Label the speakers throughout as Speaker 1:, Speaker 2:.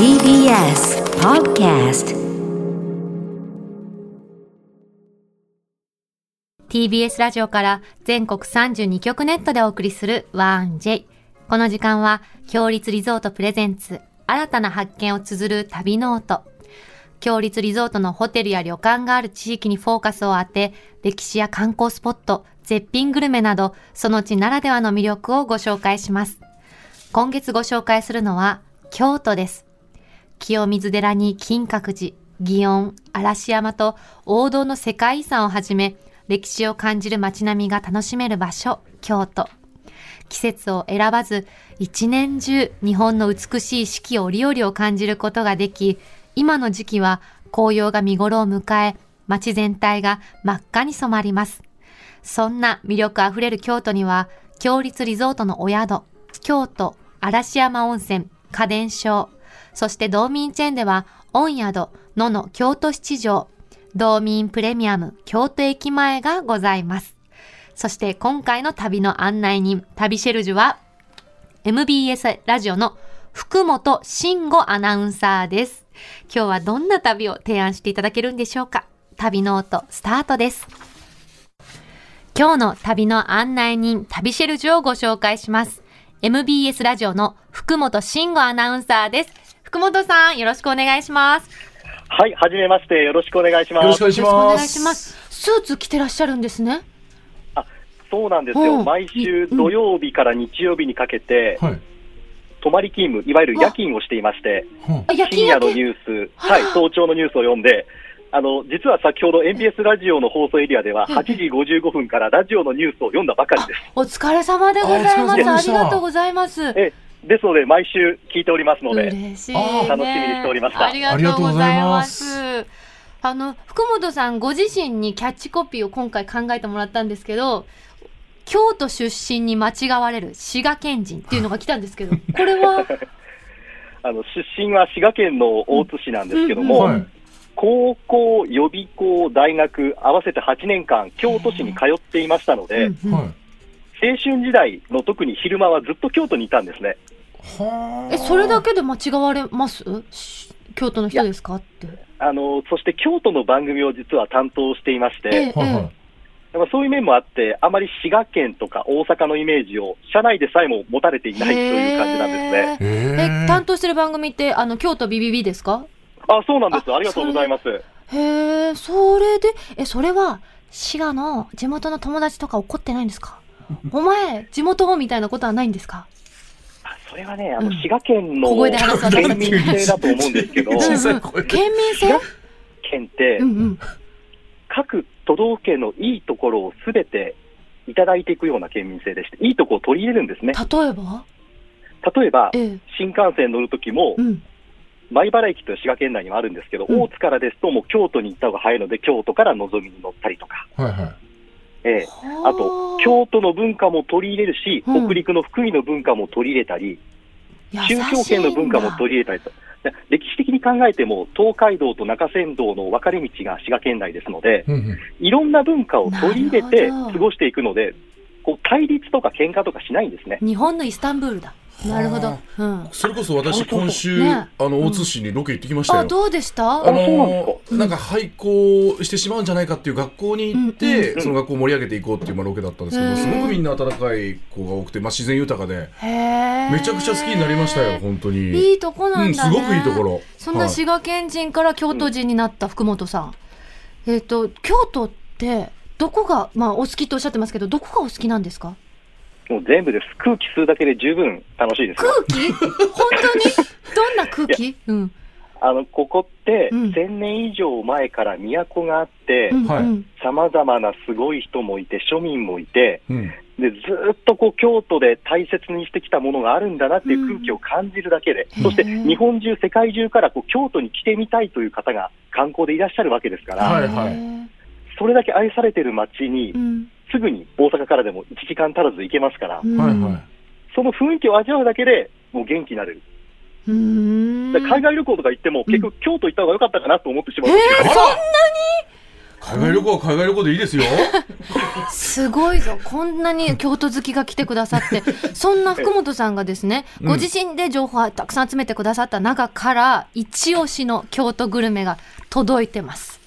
Speaker 1: TBS Podcast
Speaker 2: TBS ラジオから全国32局ネットでお送りする 1J。この時間は、共立リゾートプレゼンツ、新たな発見を綴る旅ノート。共立リゾートのホテルや旅館がある地域にフォーカスを当て、歴史や観光スポット、絶品グルメなど、その地ならではの魅力をご紹介します。今月ご紹介するのは、京都です。清水寺に金閣寺、祇園、嵐山と王道の世界遺産をはじめ、歴史を感じる街並みが楽しめる場所、京都。季節を選ばず、一年中日本の美しい四季折々を感じることができ、今の時期は紅葉が見頃を迎え、街全体が真っ赤に染まります。そんな魅力あふれる京都には、強立リゾートのお宿、京都、嵐山温泉、家電商、そして道民チェーンでは、御宿、野の京都七条、道民プレミアム京都駅前がございます。そして今回の旅の案内人、旅シェルジュは、MBS ラジオの福本慎吾アナウンサーです。今日はどんな旅を提案していただけるんでしょうか？旅ノートスタートです。今日の旅の案内人、旅シェルジュをご紹介します。MBS ラジオの福本慎吾アナウンサーです。福本さん、よろしくお願いします。
Speaker 3: はい、はじめまして、よろしくお願いします。
Speaker 4: よろしくお願いし
Speaker 2: よろしくお願い
Speaker 4: ます。
Speaker 2: します。スーツ着てらっしゃるんですね。
Speaker 3: そうなんです
Speaker 2: うん
Speaker 3: よ。毎週土曜日から日曜日にかけて、
Speaker 4: はい。
Speaker 3: 泊まり勤務、いわゆる夜勤をしていまして、深夜のニ。ュース、はい、早朝のニュースを読んで、あの、実は先ほど MBS ラジオの放送エリアでは、
Speaker 2: ええ
Speaker 3: 8時55分からラジオのニュースを読んだばかりです。
Speaker 2: お疲れ様でございます。
Speaker 4: あ
Speaker 2: りがとうございます。
Speaker 3: えですので、毎週聞いておりますので、
Speaker 2: 嬉しい、
Speaker 4: あ
Speaker 2: ね。
Speaker 4: ー
Speaker 3: 楽しみにしておりました
Speaker 2: ありがとうございます。あの、福本さんご自身にキャッチコピーを今回考えてもらったんですけど、京都出身に間違われる滋賀県人っていうのが来たんですけど、これは、
Speaker 3: あの、出身は滋賀県の大津市なんですけども、
Speaker 4: はい。
Speaker 3: 高校、予備校、大学、合わせて8年間、京都市に通っていましたので、
Speaker 2: うんうん
Speaker 4: はい。
Speaker 3: 青春時代の特に昼間はずっと京都にいたんですね。
Speaker 4: はあ。
Speaker 2: え、それだけで間違われます？し京都の人ですか？って。
Speaker 3: あのそして京都の番組を実は担当していまして、
Speaker 2: ええ
Speaker 4: はいはい。
Speaker 3: だからそういう面もあって、あまり滋賀県とか大阪のイメージを社内でさえも持たれていないという感じなんですね。
Speaker 4: え
Speaker 2: え、担当してる番組って、あの、京都ビビビですか？
Speaker 3: あ、そうなんです。
Speaker 2: あ
Speaker 3: ありがとうございます。
Speaker 2: へえ、それで、え、それは、滋賀の地元の友達とか怒ってないんですか？お前、地元みたいなことはないんですか？
Speaker 3: あそれはね、あ
Speaker 2: うん
Speaker 3: の滋賀県の
Speaker 2: 小声で話す私たち
Speaker 3: 県民性だと思うんですけど、
Speaker 2: うん
Speaker 4: 小さい声で
Speaker 2: 県民性？
Speaker 3: 県って
Speaker 2: うんうん。
Speaker 3: 各都道府県のいいところをすべていただいていくような県民性でして、いいところを取り入れるんですね。
Speaker 2: 例えば？
Speaker 3: 例えば、
Speaker 2: ええ。
Speaker 3: 新幹線乗るときも
Speaker 2: う、ん。
Speaker 3: 米原駅という滋賀県内にもあるんですけど、
Speaker 2: うん
Speaker 3: 大津からですと、もう京都に行った方が早いので、京都からのぞみに乗ったりとか、
Speaker 4: はいはい。
Speaker 3: ええあと、京都の文化も取り入れるし、
Speaker 2: うん
Speaker 3: 北陸の福井の文化も取り入れたり、
Speaker 2: 宗
Speaker 3: 宗教圏の文化も取り入れたりと。で歴史的に考えても、東海道と中山道の分かれ道が滋賀県内ですので、
Speaker 4: うんうん。
Speaker 3: いろんな文化を取り入れて過ごしていくので、こう対立とか喧嘩とかしないんですね。
Speaker 2: 日本のイスタンブールだ。なるほど。うん。
Speaker 4: それこそ私今週、
Speaker 2: ね。
Speaker 4: あの大津市にロケ行ってきました
Speaker 2: あ、
Speaker 4: よ。
Speaker 2: どうでした？
Speaker 4: あ
Speaker 3: そうなん
Speaker 4: のなんか廃校してしまうんじゃないかっていう学校に行って、
Speaker 3: うん。
Speaker 4: その学校を盛り上げていこうっていうまあロケだったんですけど、
Speaker 2: うん。
Speaker 4: すごくみんな温かい子が多くて、まあ、自然豊かで。めちゃくちゃ好きになりましたよ本当に。
Speaker 2: いいとこなんだね。
Speaker 4: うん、すごくいいところ。
Speaker 2: そんな滋賀県人から京都人になった福本さん。えっ、と、京都って、どこが、まあ、お好きとおっしゃってますけど、どこがお好きなんですか？
Speaker 3: もう全部です。空気吸うだけで十分楽しいですよ。
Speaker 2: 空気？本当に？どんな空気？うん。
Speaker 3: あの、ここって、
Speaker 2: うん
Speaker 3: 1000年以上前から都があって
Speaker 2: う、ん、
Speaker 4: はい
Speaker 2: うん。
Speaker 3: 様々なすごい人もいて、庶民もいて、
Speaker 4: うん
Speaker 3: で、ずーっとこう、京都で大切にしてきたものがあるんだなっていう空気を感じるだけで、
Speaker 2: うん
Speaker 3: そして日本中、世界中からこう京都に来てみたいという方が観光でいらっしゃるわけですから、
Speaker 4: はいはい
Speaker 3: それだけ愛されてる街に
Speaker 2: う、ん。
Speaker 3: すぐに大阪からでも1時間足らず行けますから、
Speaker 2: うん
Speaker 4: はいはい
Speaker 3: その雰囲気を味わうだけでもう元気になれる。
Speaker 2: うーん。
Speaker 3: 海外旅行とか行っても、結局京都行った方が良かったかなと思ってしま
Speaker 2: えー、
Speaker 3: うんですよ。
Speaker 2: そんなに？
Speaker 4: 海外旅行は海外旅行でいいですよ。
Speaker 2: すごいぞ。こんなに京都好きが来てくださって、そんな福本さんがですね、ご自身で情報をたくさん集めてくださった中から、一押しの京都グルメが届いてます。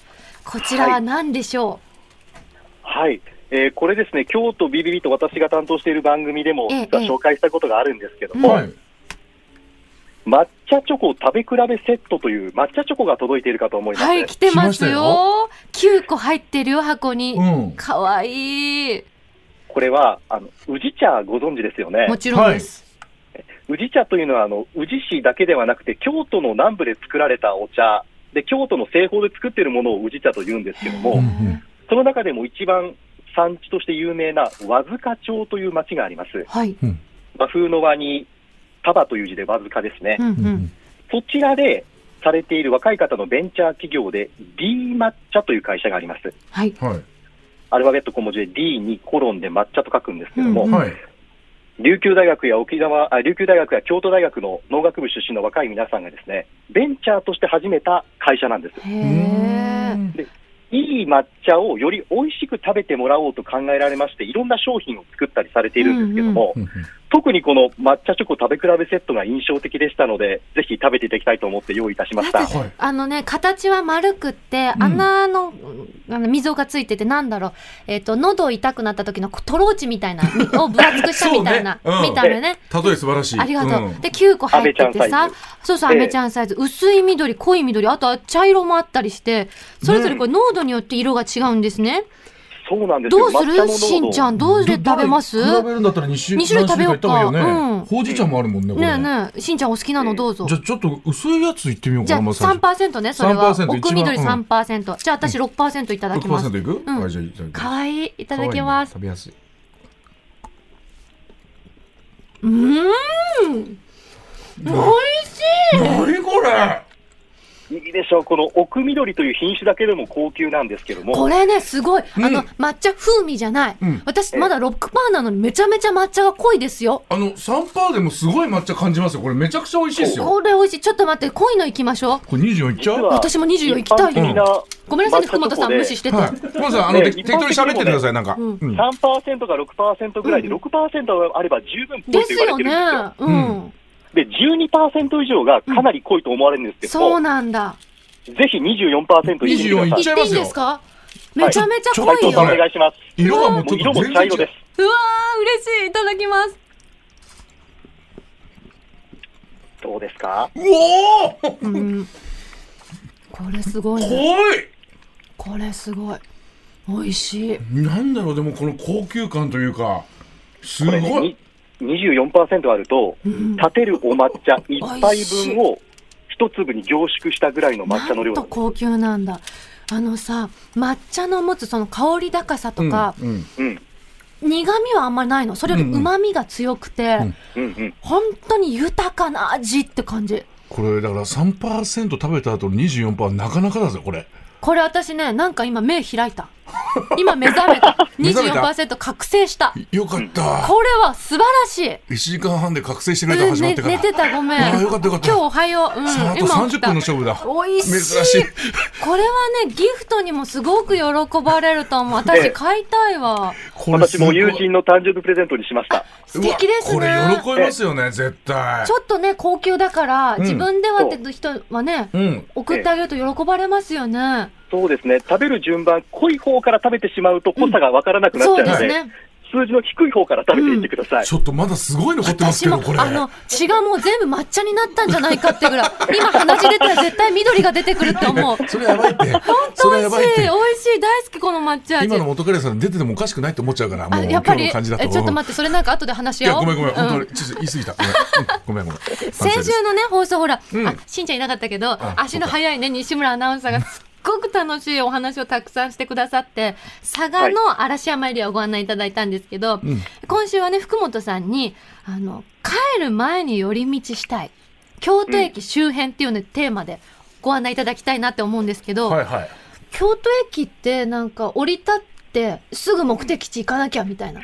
Speaker 2: こちらは何でしょ
Speaker 3: はい。えーこれですね、京都ビビビと私が担当している番組でも、
Speaker 2: ええ
Speaker 3: 実は紹介したことがあるんですけども、
Speaker 4: はい。
Speaker 3: 抹茶チョコ食べ比べセットという抹茶チョコが届いているかと思いうます。
Speaker 2: はい、来てますよ。9個入ってるよ、箱に。
Speaker 4: うん。
Speaker 2: かわいい。
Speaker 3: これは、あの、宇治茶ご存知ですよね
Speaker 2: も。ちろんです。
Speaker 3: 宇治茶というのは、あの、宇治市だけではなくて、京都の南部で作られたお茶、で、京都の製法で作っているものを宇治茶と言うんですけども、その中でも一番産地として有名な和塚町という町があります。
Speaker 2: はい。
Speaker 3: 和風の和に、束という字で和塚ですね。
Speaker 2: うんう
Speaker 4: うんん。
Speaker 3: そちらでされている若い方のベンチャー企業で D 抹茶という会社があります。
Speaker 2: はい。
Speaker 4: はい。
Speaker 3: アルファベット小文字で D にコロンで抹茶と書くんですけども、
Speaker 2: うん
Speaker 4: はい。
Speaker 3: 琉球大学や沖縄あ、琉球大学や京都大学の農学部出身の若い皆さんがですね、ベンチャーとして始めた会社なんです。
Speaker 2: へえ。
Speaker 3: いい抹茶をより美味しく食べてもらおうと考えられまして、いろんな商品を作ったりされているんですけども、
Speaker 4: うんうん
Speaker 3: 特にこの抹茶チョコ食べ比べセットが印象的でしたので、ぜひ食べていただきたいと思って用意いたしました
Speaker 2: あのね、形は丸くって、
Speaker 4: うん
Speaker 2: 穴の、あの溝がついてて、なんだろう、えっ、と、喉痛くなった時のトローチみたいな、を分厚くしたみたいな、
Speaker 4: ねうん
Speaker 2: 見た目ね。
Speaker 4: 例え素晴らしい。
Speaker 2: ありがとう。
Speaker 4: ん
Speaker 2: で、9個入っててさそうそう、
Speaker 3: ええ
Speaker 2: アメちゃんサイズ、薄い緑、濃い緑、あとは茶色もあったりして、それぞれこれ濃度によって色が違うんですね。
Speaker 3: そうなんですよ。
Speaker 2: どうする？しんちゃん、どうで食べます？
Speaker 4: 比べるんだったら2種
Speaker 2: 二種類食べようか
Speaker 4: 何種類行った方がいいよ
Speaker 2: うん
Speaker 4: ね。ほうじ茶もあるもんね。
Speaker 2: ねえねえ、しんちゃんお好きなのどうぞ
Speaker 4: じ。ゃあちょっと薄いやついってみようかな。
Speaker 2: じゃあ
Speaker 4: まず最初
Speaker 2: 3%ね、それは。
Speaker 4: 3%
Speaker 2: 奥緑
Speaker 4: 一番
Speaker 2: 3%。じゃあ私6%いただきます。
Speaker 4: 6%いく？
Speaker 2: うん
Speaker 4: はい、じゃあいただきます
Speaker 2: かわいい。いただきます。
Speaker 4: 食べやすい。
Speaker 2: うーん。おいしい。
Speaker 4: 何これ？
Speaker 3: いいでしょう。この奥緑という品種だけでも高級なんですけども、
Speaker 2: これね、すごい。
Speaker 4: うん
Speaker 2: あの、抹茶風味じゃない。
Speaker 4: うん
Speaker 2: 私、まだ6%なのにめちゃめちゃ抹茶が濃いですよ。
Speaker 4: あの、3%でもすごい抹茶感じますよ。これめちゃくちゃ美味しいですよ。
Speaker 2: これ美味しい。ちょっと待って、濃いの行きましょう。
Speaker 4: これ24いっちゃう？
Speaker 2: 私も24行きたい
Speaker 3: 一般的な
Speaker 2: ごめんなさいね、福本さん無視してて。
Speaker 4: はい。福本さん、あの、適当に喋っててください、なんか。
Speaker 2: うん
Speaker 4: うん
Speaker 3: 3%か6%ぐらいで、
Speaker 2: うん
Speaker 3: 6%あれば十分
Speaker 2: ですよ。ね。うん。
Speaker 3: で、12%以上がかなり濃いと思われるんですけど
Speaker 2: そう
Speaker 3: も、
Speaker 2: なんだ。
Speaker 3: ぜひ24%入れてくだ
Speaker 4: 24
Speaker 3: さい。
Speaker 2: 行っていいん
Speaker 4: いっちゃいますよ
Speaker 2: ですかめちゃめちゃ濃いよ。
Speaker 3: 斉藤さんお願いします。
Speaker 4: 色がもう
Speaker 3: 色も茶色です。
Speaker 2: うわー、嬉しい。いただきます。
Speaker 3: どうですか？
Speaker 4: うおー
Speaker 2: うん。これすごいね。
Speaker 4: 濃い
Speaker 2: これすごい。美味しい。
Speaker 4: なんだろう、でもこの高級感というか、すごい。
Speaker 3: ね、に24%あると、
Speaker 2: うん
Speaker 3: 立てるお抹茶1杯分を一粒に凝縮したぐらいの抹茶の量
Speaker 2: なんと高級なんだ。あのさ、抹茶の持つその香り高さとか、
Speaker 4: うんうん
Speaker 3: うん、
Speaker 2: 苦味はあんまりないの。それより
Speaker 4: うんうん
Speaker 2: 旨味が強くて、
Speaker 4: うん
Speaker 3: うん、うん。
Speaker 2: 本当に豊かな味って感じ。
Speaker 4: これだから3%食べた後の24%はなかなかだぜこれ
Speaker 2: これ私ね、なんか今目開いた。今目覚めた。
Speaker 4: 目覚めた
Speaker 2: ？24%覚醒した。
Speaker 4: よかった
Speaker 2: これは素晴らしい。
Speaker 4: 1時間半で覚醒してくれた始まってから、
Speaker 2: 寝てたごめん。
Speaker 4: ああよかったよかった
Speaker 2: 今日おはよう。うん、
Speaker 4: 30
Speaker 2: 今起きた
Speaker 4: 分の勝負だ
Speaker 2: 美味しい。
Speaker 4: 珍しい
Speaker 2: これはね、ギフトにもすごく喜ばれると思う。私
Speaker 3: ええ
Speaker 2: 買いたいわ。
Speaker 3: 私も友
Speaker 4: す
Speaker 3: 人の誕生日プレゼントにしました。
Speaker 2: 素敵ですね。
Speaker 4: これ喜びますよね絶対
Speaker 2: ちょっとね、高級だから、
Speaker 4: ん
Speaker 2: 自分ではって人はね、
Speaker 4: うん
Speaker 2: 送ってあげると喜ばれますよね。
Speaker 3: そうですね。食べる順番、濃い方から食べてしまうと濃さがわからなくなっちゃうので、
Speaker 2: ですね。
Speaker 3: 数字の低い方から食べていってください。
Speaker 4: ちょっとまだすごい残ってますけどこれ。
Speaker 2: あの血がもう全部抹茶になったんじゃないかってぐらい今鼻血出たら絶対緑が出てくるって思う。
Speaker 4: それやばいって。
Speaker 2: 本
Speaker 4: そ
Speaker 2: 当美味しい美味しい大好きこの抹茶味。
Speaker 4: 今の元カレさん出ててもおかしくないと思っちゃうからもう
Speaker 2: やっぱりえちょっと待ってそれなんか後で話し合おう
Speaker 4: ごめんごめん本当
Speaker 2: うん
Speaker 4: にちょっと言い過ぎた。ごめん。うんごめん
Speaker 2: 先週のね放送ほら、
Speaker 4: うん。
Speaker 2: あしんちゃんいなかったけど
Speaker 4: あ
Speaker 2: 足の速いね西村アナウンサーがすっごく楽しいお話をたくさんしてくださって佐賀の嵐山エリアをご案内いただいたんですけど、
Speaker 4: うん。
Speaker 2: 今週はね福本さんにあの帰る前に寄り道したい。京都駅周辺っていうね、テーマでご案内いただきたいなって思うんですけど、
Speaker 4: はいはい。
Speaker 2: 京都駅ってなんか降り立ってすぐ目的地行かなきゃみたいな。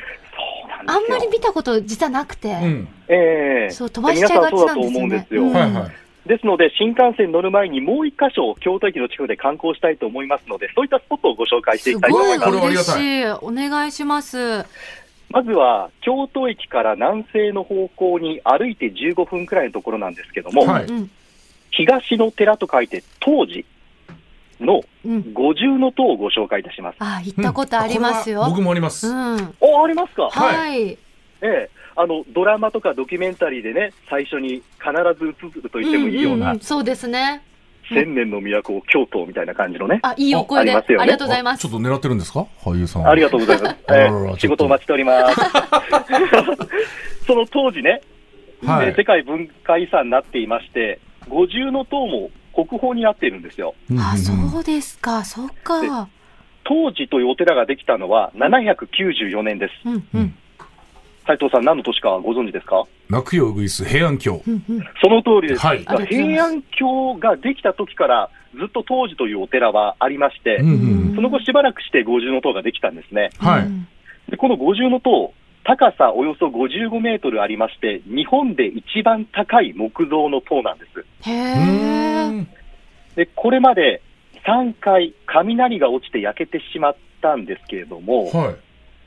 Speaker 2: あんまり見たこと実はなくて、
Speaker 4: うん。
Speaker 3: ええ
Speaker 2: そう飛ばしちゃいがちなんですよね
Speaker 3: ですので、新幹線乗る前にもう一箇所、京都駅の近くで観光したいと思いますので、そういったスポットをご紹介してい
Speaker 2: す
Speaker 3: きたいと思います。
Speaker 2: ごい嬉しい。お願いします。
Speaker 3: まずは、京都駅から南西の方向に歩いて15分くらいのところなんですけども、
Speaker 4: はい
Speaker 2: うん
Speaker 3: 東の寺と書いて、当時の
Speaker 2: うん。
Speaker 3: 五重の塔をご紹介いたします。
Speaker 2: あ、行ったことありますよ。
Speaker 4: これは僕もあります。
Speaker 2: うん。
Speaker 3: お、ありますか？
Speaker 2: はい。
Speaker 3: ええ、あのドラマとかドキュメンタリーでね、最初に必ず映ると言ってもいいような、
Speaker 2: んんんそうですね。
Speaker 3: 千年の都、京都みたいな感じのね、
Speaker 2: あ、いいお声で。あ
Speaker 3: ありますよね
Speaker 2: りがとうございます
Speaker 4: あちょっ。と狙ってるんですか？俳優さん。
Speaker 3: ありがとうございます、ええ
Speaker 4: ちょっと
Speaker 3: 仕事お待ちしております。その当時ね、
Speaker 4: はい
Speaker 3: えー世界文化遺産になっていまして、五重の塔も国宝になっているんですよ。
Speaker 2: あ、そうですか。そっか。
Speaker 3: 当時というお寺ができたのは794年です。
Speaker 2: うんうん
Speaker 3: 斉藤さん、何の年かご存知ですか？
Speaker 4: 泣くよウグイス平安京。
Speaker 3: その通りです。
Speaker 4: はい
Speaker 3: 平安京ができた時から、ずっと当時というお寺はありまして、
Speaker 4: うんうん
Speaker 3: その後しばらくして五重の塔ができたんですね。
Speaker 4: はい
Speaker 2: うん
Speaker 3: でこの五重の塔、高さおよそ55メートルありまして、日本で一番高い木造の塔なんです。
Speaker 2: へ
Speaker 3: で、これまで3回雷が落ちて焼けてしまったんですけれども、
Speaker 4: はい。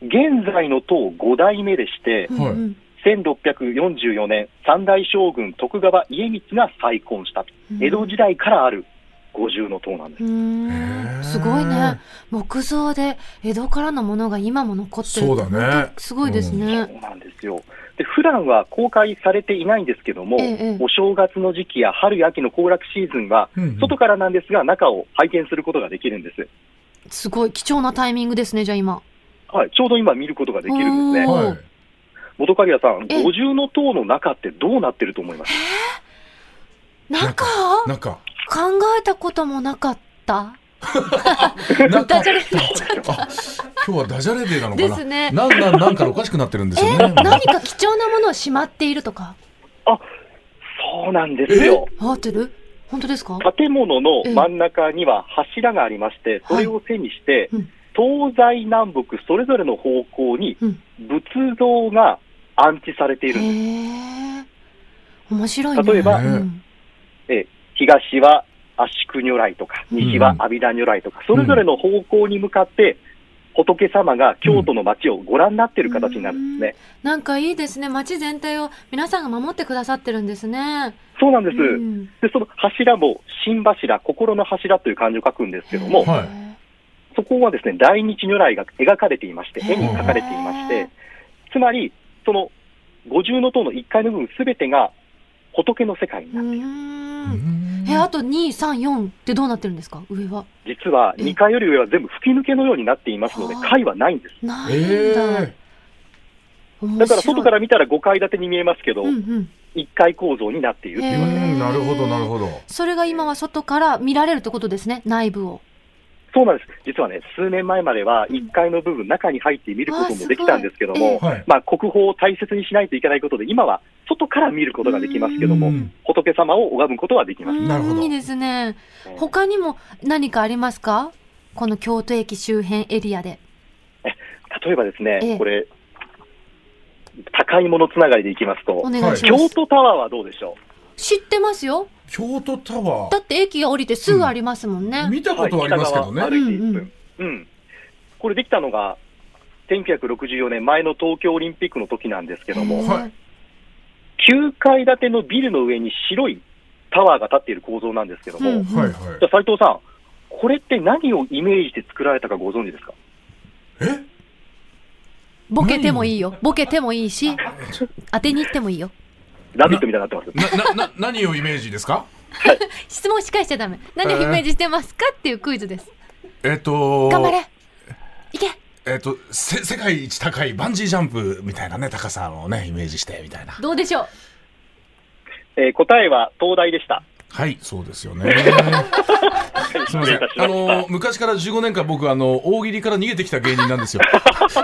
Speaker 3: 現在の塔5代目でして、
Speaker 4: はい
Speaker 2: うんうん
Speaker 3: 1644年、三代将軍徳川家光が再建したと。江戸時代からある五重の塔なんです。
Speaker 2: すごいね。木造で江戸からのものが今も残ってる。
Speaker 4: そうだね
Speaker 2: すごいですね。
Speaker 3: そうなんですよ。で、普段は公開されていないんですけども、
Speaker 2: ええ
Speaker 3: お正月の時期や春や秋の行楽シーズンは、
Speaker 4: うんうん
Speaker 3: 外からなんですが、中を拝見することができるんです。
Speaker 2: すごい貴重なタイミングですね、じゃあ今。
Speaker 3: はい、ちょうど今見ることができるんですね。
Speaker 4: はい。
Speaker 3: 元刈谷さん、
Speaker 2: え。え
Speaker 3: 五重の塔の中ってどうなってると思います？
Speaker 2: 中？
Speaker 4: なんか、
Speaker 2: 考えたこともなかった。ダジャレ。になっちゃっ
Speaker 4: あ、今日はダジャレデーなのかな？
Speaker 2: ですね。
Speaker 4: なんなん、なんかおかしくなってるんですよね。
Speaker 2: 何か貴重なものをしまっているとか？
Speaker 3: そうなんですよ。
Speaker 2: 合ってる？本当ですか？
Speaker 3: 建物の真ん中には柱がありまして、それを背にして、
Speaker 2: うん
Speaker 3: 東西南北それぞれの方向に
Speaker 2: うん。
Speaker 3: 仏像が安置されているんです。
Speaker 2: 面白いね。
Speaker 3: 例えば
Speaker 2: うん
Speaker 3: え東は圧縮如来とか、西は阿弥陀如来とか、それぞれの方向に向かって、仏様が京都の街をご覧になっている形になるんですね。
Speaker 2: なんかいいですね。街全体を皆さんが守ってくださってるんですね。
Speaker 3: そうなんです。
Speaker 2: うん
Speaker 3: で、その柱も、新柱、心の柱という漢字を書くんですけども、
Speaker 4: はい
Speaker 3: そこはですね、大日如来が描かれていまして、絵に描かれていまして、つまり、その五重の塔の1階の部分すべてが仏の世界に
Speaker 2: う
Speaker 3: なっている。
Speaker 2: え、あと2、3、4ってどうなってるんですか？上は。
Speaker 3: 実は
Speaker 2: え
Speaker 3: 2階より上は全部吹き抜けのようになっていますので、
Speaker 2: はあ
Speaker 3: 階はないんです。
Speaker 2: ないんだ。
Speaker 3: だから外から見たら5階建てに見えますけど、
Speaker 2: うんうん。
Speaker 3: 1階構造になっているって
Speaker 4: え
Speaker 3: いうわけ
Speaker 4: なるほど、なるほど。
Speaker 2: それが今は外から見られるってことですね、内部を。
Speaker 3: そうなんです。実はね、数年前までは1階の部分、中に入って見ることもできたんですけども、
Speaker 4: はい。
Speaker 3: まあ、国宝を大切にしないといけないことで、今は外から見ることができますけども、
Speaker 4: うん
Speaker 3: 仏様を拝むことはできます。
Speaker 2: うん
Speaker 4: なるほど
Speaker 2: いいですね。
Speaker 3: えー
Speaker 2: 他にも何かありますか？この京都駅周辺エリアで。
Speaker 3: 例えばですね、
Speaker 2: ええ
Speaker 3: これ、高いものつながりでいきますと
Speaker 2: お、願いします。
Speaker 3: 京都タワーはどうでしょ
Speaker 2: 知ってますよ。
Speaker 4: 京都タワ
Speaker 2: だって駅が降りてすぐありますもんね。
Speaker 4: ー。見た
Speaker 3: う
Speaker 4: ことはありますけどね。
Speaker 3: はい歩いて1
Speaker 2: うん
Speaker 3: 分。うん。これできたのが、1964年前の東京オリンピックの時なんですけども、
Speaker 2: へー
Speaker 4: はい
Speaker 3: 9階建てのビルの上に白いタワーが建っている構造なんですけども、
Speaker 2: うん
Speaker 3: じ
Speaker 4: はいはい。
Speaker 3: ゃあ斉藤さん、これって何をイメージして作られたかご存知ですか？
Speaker 4: え？
Speaker 2: ボケてもいいよ。ボケてもいいし、当てに行ってもいいよ。
Speaker 3: ラビットみたいになってます。
Speaker 4: な、な、な、何をイメージですか？
Speaker 2: 質問し返しちゃダメ。何をイメージしてますかっていうクイズです。
Speaker 4: えっと、
Speaker 2: 頑張れいけ
Speaker 4: えっと、せ、世界一高いバンジージャンプみたいなね、高さをね、イメージして、みたいな。
Speaker 2: どうでしょう？
Speaker 3: えー答えは東大でした。
Speaker 4: はい、そうですよね。すみません。あの、昔から15年間僕、あの、大喜利から逃げてきた芸人なんですよ。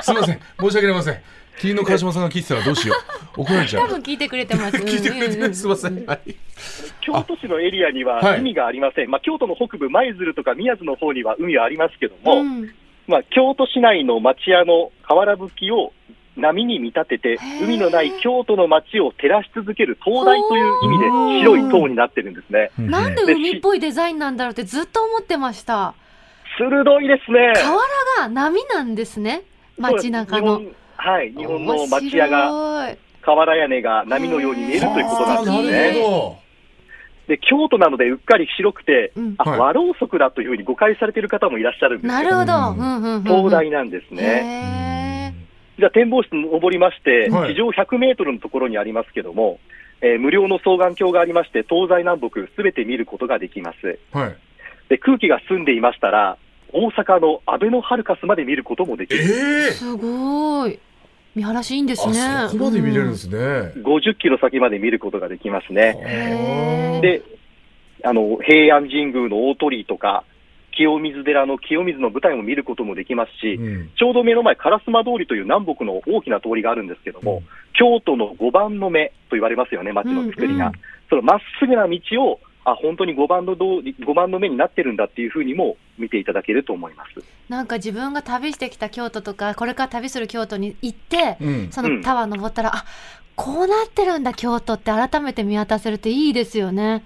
Speaker 4: すみません。申し訳ありません。麒麟の川島さんが聞いてたらどうしよう。怒られちゃう。
Speaker 2: 多分聞いてくれてます。
Speaker 4: 聞いてくれてます。すみません。はい。
Speaker 3: 京都市のエリアには
Speaker 4: はい
Speaker 3: 海がありません。まあ、京都の北部、舞鶴とか宮津の方には海はありますけども、
Speaker 2: うん
Speaker 3: まあ、京都市内の町屋の瓦葺きを波に見立てて海のない京都の街を照らし続ける灯台という意味で白い塔になってるんですね。
Speaker 2: なんで
Speaker 3: で
Speaker 2: 海っぽいデザインなんだろうってずっと思ってました。
Speaker 3: 鋭いですね。
Speaker 2: 河原が波なんですね。街中の。
Speaker 3: はい、日本の町屋が、瓦屋根が波のように見えるということなんですね。で、京都なのでうっかり白くて、
Speaker 2: うん
Speaker 3: あ、
Speaker 4: はい
Speaker 3: 和ろうそくだというふうに誤解されている方もいらっしゃるんですけど、
Speaker 2: なるほど。
Speaker 3: 灯台なんですね。
Speaker 2: へ
Speaker 3: じゃあ展望室に登りまして、
Speaker 4: はい
Speaker 3: 地上100メートルのところにありますけども、えー無料の双眼鏡がありまして、東西南北すべて見ることができます。
Speaker 4: ど。はい。
Speaker 3: で、空気が澄んでいましたら、大阪のアベノハルカスまで見ることもでき
Speaker 4: え
Speaker 3: る。
Speaker 4: え
Speaker 2: ーすごい。見晴らしいいんですね。
Speaker 4: あ、そこまで見れるんですね。
Speaker 3: 50キロ先まで見ることができますね。で、あの、平安神宮の大鳥居とか、清水寺の清水の舞台も見ることもできますし、
Speaker 4: うん
Speaker 3: ちょうど目の前、烏丸通りという南北の大きな通りがあるんですけども、京都の5番の目と言われますよね、街の作りが。
Speaker 2: うん
Speaker 3: そのまっすぐな道を、あ、本当に5番の通り、5番の目になってるんだっていうふうにも見ていただけると思います。
Speaker 2: なんか自分が旅してきた京都とか、これから旅する京都に行って、
Speaker 4: うん。
Speaker 2: そのタワー登ったら、あ、こうなってるんだ京都って改めて見渡せるといいですよね。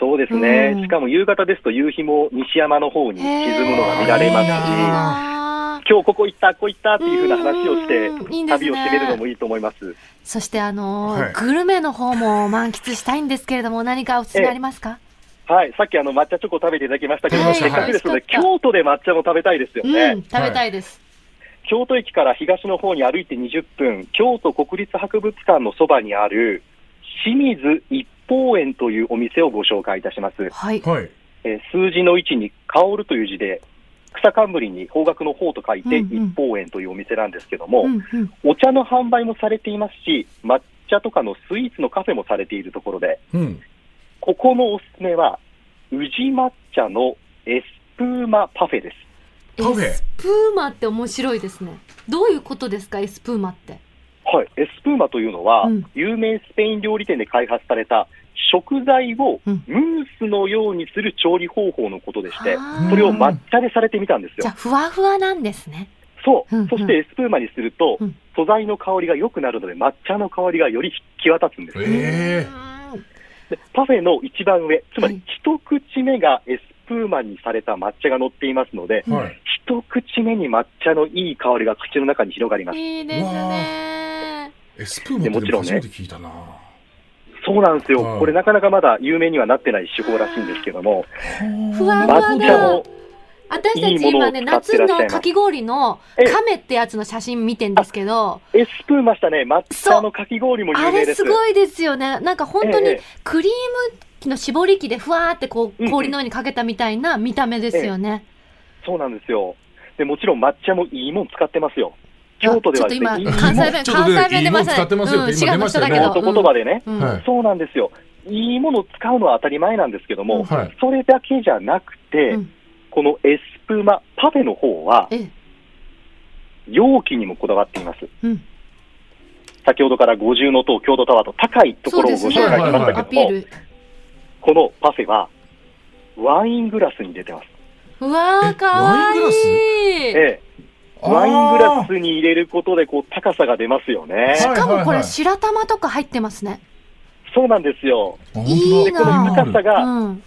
Speaker 3: そうですね。
Speaker 2: うん。
Speaker 3: しかも夕方ですと夕日も西山の方に沈むのが見られますし、今日ここ行った、ここ行ったっていうふうな話をして
Speaker 2: うん。いい、ですね。
Speaker 3: 旅を締めるのもいいと思います。
Speaker 2: そしてあのー
Speaker 4: はい。
Speaker 2: グルメの方も満喫したいんですけれども、何かおすすめありますか、
Speaker 3: はい、さっきあの抹茶チョコ食べていただきましたけども、
Speaker 2: はい。
Speaker 3: せっかくですので、京都で抹茶も食べたいですよね。
Speaker 2: うん、食べたいです。
Speaker 3: 京都駅から東の方に歩いて20分、京都国立博物館のそばにある清水一宝園というお店をご紹介いたします。
Speaker 2: はい。
Speaker 4: はい。
Speaker 3: えー数字の1に香るという字で、草冠に方角の方と書いて一宝園というお店なんですけども、
Speaker 2: うんうん、
Speaker 3: お茶の販売もされていますし、抹茶とかのスイーツのカフェもされているところで、
Speaker 4: うん。
Speaker 3: ここのおすすめは、宇治抹茶のエスプーマパフェです。
Speaker 2: エ
Speaker 4: パフェ
Speaker 2: スプーマって面白いですね。どういうことですか、エスプーマって？
Speaker 3: はい、エスプーマというのは、
Speaker 2: うん
Speaker 3: 有名スペイン料理店で開発された食材を
Speaker 2: うん
Speaker 3: ムースのようにする調理方法のことでして、
Speaker 2: あー
Speaker 3: それを抹茶でされてみたんですよ
Speaker 2: じゃあ、。ふわふわなんですね。
Speaker 3: そう、
Speaker 2: うんうん
Speaker 3: そしてエスプーマにすると、
Speaker 2: うん
Speaker 3: 素材の香りが良くなるので、抹茶の香りがより際立つんです。
Speaker 4: ええ
Speaker 2: うん
Speaker 3: でパフェの一番上、つま
Speaker 2: はい
Speaker 3: り一口目がエスプーマにされた抹茶が乗っていますので、
Speaker 4: はい。
Speaker 3: 一口目に抹茶のいい香りが口の中に広がります。
Speaker 2: いいですね。
Speaker 4: エスプーマって
Speaker 3: でもちろんね。
Speaker 4: 初めて聞いたな。
Speaker 3: そうなんですよ、
Speaker 4: はい。
Speaker 3: これなかなかまだ有名にはなってない手法らしいんですけども、
Speaker 2: ふわふわ
Speaker 3: 抹
Speaker 2: が
Speaker 3: 茶も
Speaker 2: 私たち今ね、夏のかき氷の
Speaker 3: ええ
Speaker 2: 亀ってやつの写真見てんですけど、
Speaker 3: エスプーマしたね、抹茶のかき氷も
Speaker 2: あ
Speaker 3: 有名です。
Speaker 2: れすごいですよね。なんか本当に
Speaker 3: ええ。
Speaker 2: クリーム機の絞り器でふわーってこ
Speaker 3: うんう
Speaker 2: うん。氷の上にかけたみたいな見た目ですよね。
Speaker 3: そうなんですよ。でもちろん抹茶もいいもん使ってますよ。京都ではですね、
Speaker 2: あちょっと今
Speaker 3: いい
Speaker 2: 関西弁、
Speaker 4: ちょっとね
Speaker 2: 関西弁出ましたね。
Speaker 4: いいもん使ってますよって
Speaker 2: うん、
Speaker 4: 今
Speaker 2: 滋賀の人だけど。
Speaker 4: 出ました
Speaker 3: 京都言葉でね、そうなんですよ。いいものを使うのは当たり前なんですけども、
Speaker 4: はい。
Speaker 3: それだけじゃなくて、
Speaker 2: うん
Speaker 3: このエスプーマパフェの方は、
Speaker 2: ええ、
Speaker 3: 容器にもこだわっています。
Speaker 2: うん。
Speaker 3: 先ほどから五重の塔、郷土タワーと高いところをご紹介しましたけども、
Speaker 2: ピール。
Speaker 3: このパフェは、ワイングラスに出てます。
Speaker 2: うわー、
Speaker 4: え
Speaker 2: かわいい。
Speaker 3: ええ、ワイングラスに入れることで、こう、高さが出ますよね。
Speaker 2: しかもこれ白玉とか入ってますね。
Speaker 3: そうなんですよ。
Speaker 4: あ
Speaker 2: いい
Speaker 3: で、この
Speaker 2: な
Speaker 3: 高さ
Speaker 2: う
Speaker 3: が、
Speaker 2: ん。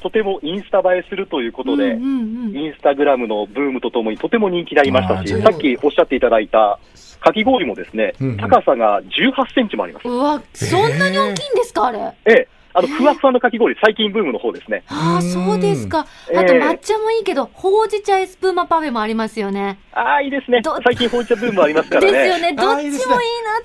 Speaker 3: とてもインスタ映えするということで、
Speaker 2: うんうんうん
Speaker 3: インスタグラムのブームとともにとても人気になりましたし、さっきおっしゃっていただいたかき氷もですね、
Speaker 4: うんうん
Speaker 3: 高さが18センチもあります。
Speaker 2: うわ、そんなに大きいんですか、あれ。
Speaker 3: ええ、あの、
Speaker 2: えー
Speaker 3: ふわふわのかき氷、最近ブームの方ですね。
Speaker 2: ああ、そうですか。あと抹茶もいいけど、ほうじ茶エスプーマパフェもありますよね。
Speaker 3: ああ、いいですね
Speaker 2: ど。
Speaker 3: 最近ほうじ茶ブームありますからね。
Speaker 2: ですよね。どっちもいいな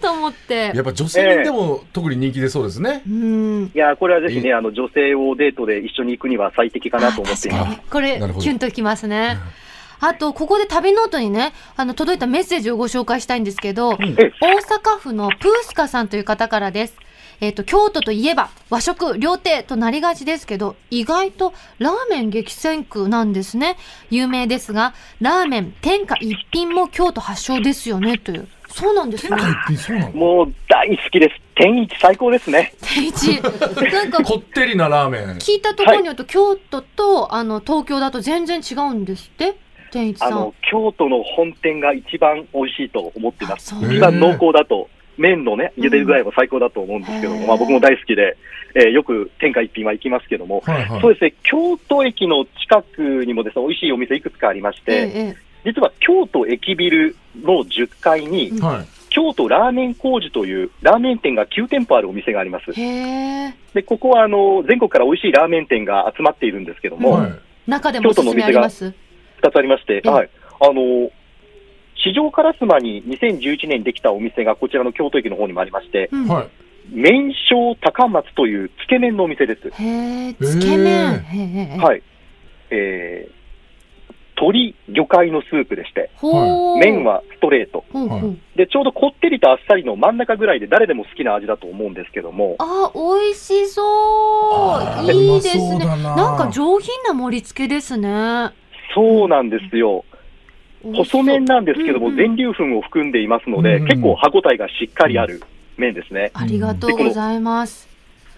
Speaker 2: と思って
Speaker 4: や。っぱ女性にでも特に人気出そうですね。
Speaker 2: うん。
Speaker 3: いや、これはぜひ
Speaker 4: い
Speaker 3: ね、あの、女性をデートで一緒に行くには最適かなと思っています。
Speaker 2: あ確かに。これキュンときますね。あと、ここで旅ノートにね、あの、届いたメッセージをご紹介したいんですけど、大阪府のプースカさんという方からです。えっ、と、京都といえば和食、料亭となりがちですけど、意外とラーメン激戦区なんですね。有名ですが、ラーメン天下一品も京都発祥ですよね、という。そうなんですね。
Speaker 3: もう大好きです。天一最高ですね。
Speaker 2: 天一。なんか、
Speaker 4: こってりなラーメン。
Speaker 2: 聞いたところによると、京都と、あの、東京だと全然違うんですって？天一さん。
Speaker 3: あの、京都の本店が一番美味しいと思っています。
Speaker 2: あそう
Speaker 3: 一番濃厚だと、麺のね、茹で具合も最高だと思うんですけども、
Speaker 2: へー
Speaker 3: まあ僕も大好きで、えーよく天下一品は行きますけども、
Speaker 4: はいはい。
Speaker 3: そうですね、京都駅の近くにもですね、美味しいお店いくつかありまして、
Speaker 2: ええ
Speaker 3: 実は京都駅ビルの10階に、
Speaker 2: うん
Speaker 4: はい。
Speaker 3: 京都ラーメン工事というラーメン店が9店舗あるお店があります。で、ここはあの、全国から美味しいラーメン店が集まっているんですけども、
Speaker 4: はい。
Speaker 2: 中でもおすすめあります
Speaker 3: 2つありまして、
Speaker 2: ええ
Speaker 3: はい。あの、市場烏丸に2011年にできたお店がこちらの京都駅の方にもありまして、
Speaker 2: うん
Speaker 4: はい。
Speaker 3: 麺匠高松というつけ麺のお店です。
Speaker 2: へえ、つけ麺。
Speaker 3: はい。えー、鶏魚介のスープでして、
Speaker 2: ほう。
Speaker 3: 麺。はストレート。で、ちょうどこってりとあっさりの真ん中ぐらいで誰でも好きな味だと思うんですけども、
Speaker 2: あ、美味しそう。いいですね。
Speaker 4: な
Speaker 2: んか上品な盛り付けですね。
Speaker 3: そうなんですよ。細麺なんですけども、
Speaker 2: うんうん
Speaker 3: 全粒粉を含んでいますので、
Speaker 4: うんうん
Speaker 3: 結構歯ごたえがしっかりある麺ですね。
Speaker 2: ありがとうございます。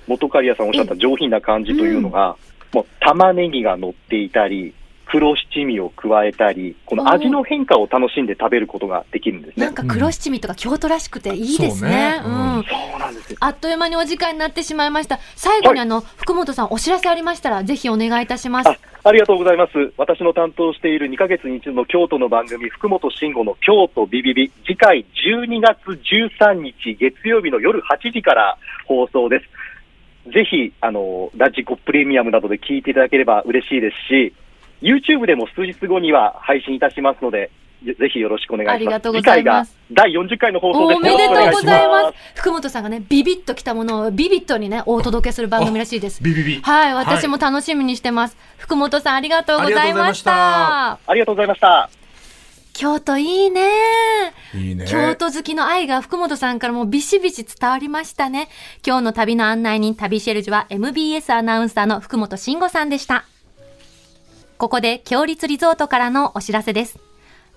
Speaker 3: 元刈谷さんおっしゃった上品な感じというのが、もう玉ねぎが乗っていたり、黒七味を加えたり、この味の変化を楽しんで食べることができるんですね
Speaker 2: なん。か黒七味とか京都らしくていいですね。
Speaker 4: そうね
Speaker 2: う
Speaker 4: うん
Speaker 2: ん。
Speaker 3: そうなんですよ。
Speaker 2: あっという間にお時間になってしまいました。最後にあの、福本さんお知らせありましたら、ぜひお願いいたします。
Speaker 3: あありがとうございます。私の担当している2ヶ月に一度の京都の番組、福本慎吾の京都ビビビ、次回12月13日月曜日の夜8時から放送です。ぜひ、あの、ラジコプレミアムなどで聞いていただければ嬉しいですし、YouTube でも数日後には配信いたしますので、ぜぜひよろしくお願いします。
Speaker 2: ありがとうございます
Speaker 3: 次回が第40回の放送です。
Speaker 2: おめでとうございます。福本さんがね、ビビッときたものをビビッとにね、お届けする番組らしいです。
Speaker 4: ビビビ。
Speaker 2: はい、私も楽しみにしてます。福本さんありがとうございました。
Speaker 3: ありがとうございました。
Speaker 2: 京都いいね。
Speaker 4: いいね。
Speaker 2: 京都好きの愛が福本さんからもビシビシ伝わりましたね。今日の旅の案内人、旅シェルジュは MBS アナウンサーの福本慎吾さんでした。ここで、強立リゾートからのお知らせです。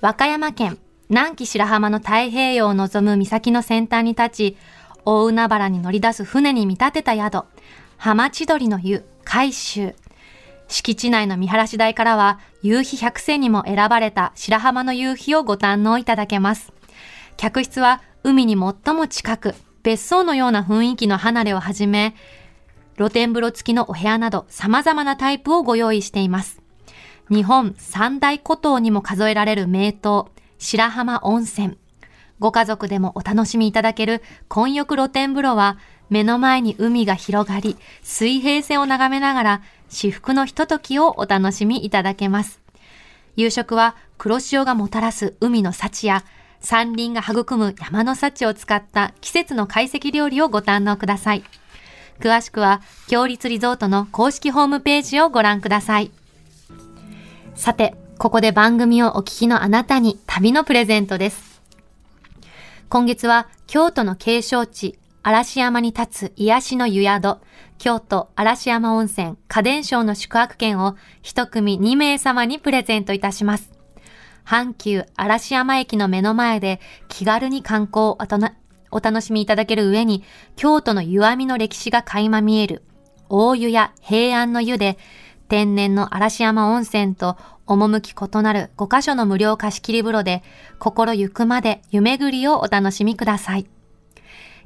Speaker 2: 和歌山県、南紀白浜の太平洋を望む岬の先端に立ち、大海原に乗り出す船に見立てた宿、浜千鳥の湯、海舟。敷地内の見晴らし台からは、夕日百選にも選ばれた白浜の夕日をご堪能いただけます。客室は海に最も近く、別荘のような雰囲気の離れをはじめ、露天風呂付きのお部屋など様々なタイプをご用意しています。日本三大古島にも数えられる名湯、白浜温泉。ご家族でもお楽しみいただける混浴露天風呂は、目の前に海が広がり、水平線を眺めながら、至福のひとときをお楽しみいただけます。夕食は黒潮がもたらす海の幸や山林が育む山の幸を使った季節の懐石料理をご堪能ください。詳しくは、強立リゾートの公式ホームページをご覧ください。さて、ここで番組をお聞きのあなたに旅のプレゼントです。今月は京都の景勝地、嵐山に立つ癒しの湯宿、京都嵐山温泉家電商の宿泊券を一組2名様にプレゼントいたします。阪急嵐山駅の目の前で気軽に観光をお楽しみいただける上に、京都の湯あみの歴史が垣間見える、大湯や平安の湯で、天然の嵐山温泉と趣異なる5カ所の無料貸し切り風呂で、心ゆくまで湯巡りをお楽しみください。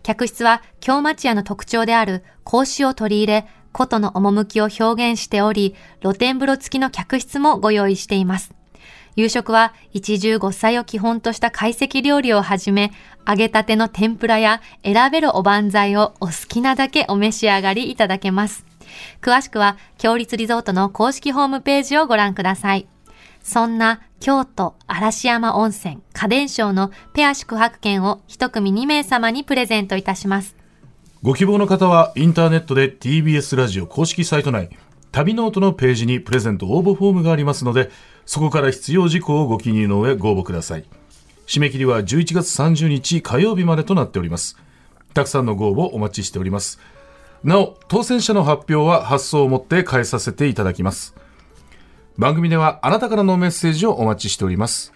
Speaker 2: 客室は京町屋の特徴である格子を取り入れ、古都の趣を表現しており、露天風呂付きの客室もご用意しています。夕食は一汁五菜を基本とした懐石料理をはじめ、揚げたての天ぷらや選べるおばんざいをお好きなだけお召し上がりいただけます。詳しくは、強立リゾートの公式ホームページをご覧ください。そんな京都嵐山温泉花伝抄のペア宿泊券を一組2名様にプレゼントいたします。
Speaker 4: ご希望の方はインターネットで TBS ラジオ公式サイト内旅ノートのページにプレゼント応募フォームがありますのでそこから必要事項をご記入の上ご応募ください締め切りは11月30日火曜日までとなっておりますたくさんのご応募お待ちしておりますなお当選者の発表は発送をもって代えさせていただきます番組ではあなたからのメッセージをお待ちしております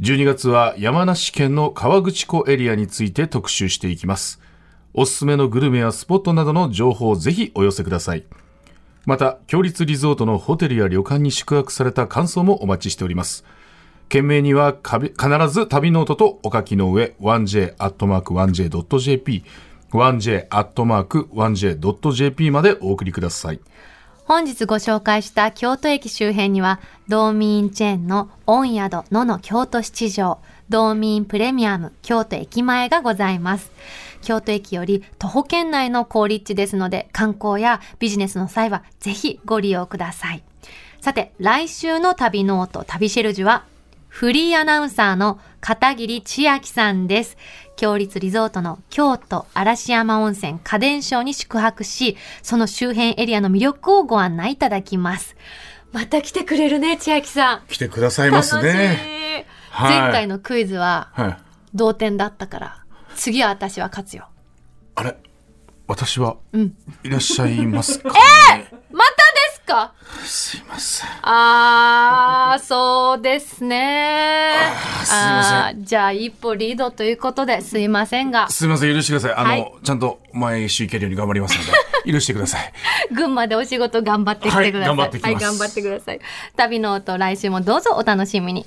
Speaker 4: 12月は山梨県の河口湖エリアについて特集していきますおすすめのグルメやスポットなどの情報をぜひお寄せください。また、共立リゾートのホテルや旅館に宿泊された感想もお待ちしております。件名には必ず旅ノートとお書きの上、1j.1j.jp、1j.1j.jp までお送りください。
Speaker 2: 本日ご紹介した京都駅周辺には、ドーミーインチェーンの御宿野乃京都七条、ドーミーインプレミアム京都駅前がございます。京都駅より徒歩圏内の好立地ですので、観光やビジネスの際はぜひご利用ください。さて、来週の旅ノート、旅シェルジュは、フリーアナウンサーの片桐千秋さんです。共立リゾートの京都嵐山温泉花伝抄に宿泊し、その周辺エリアの魅力をご案内いただきます。また来てくれるね、千秋さん。
Speaker 4: 来てください
Speaker 2: 楽しい。
Speaker 4: はい
Speaker 2: 前回のクイズは
Speaker 4: はい。
Speaker 2: 同点だったから、次は私は勝つよ。
Speaker 4: あれ？私は
Speaker 2: うん。
Speaker 4: いらっしゃいますか、ね？
Speaker 2: またですか？
Speaker 4: すいません。
Speaker 2: あー、そうですね。
Speaker 4: ーすいません
Speaker 2: じゃあ一歩リードということですいませんが、
Speaker 4: すいません、許してください。あの、
Speaker 2: はい
Speaker 4: ちゃんと毎週行けるように頑張りますので、許してください。
Speaker 2: 群馬でお仕事頑張ってきてください。
Speaker 4: はい頑張ってきます
Speaker 2: はい、頑張ってください。旅の音来週もどうぞお楽しみに。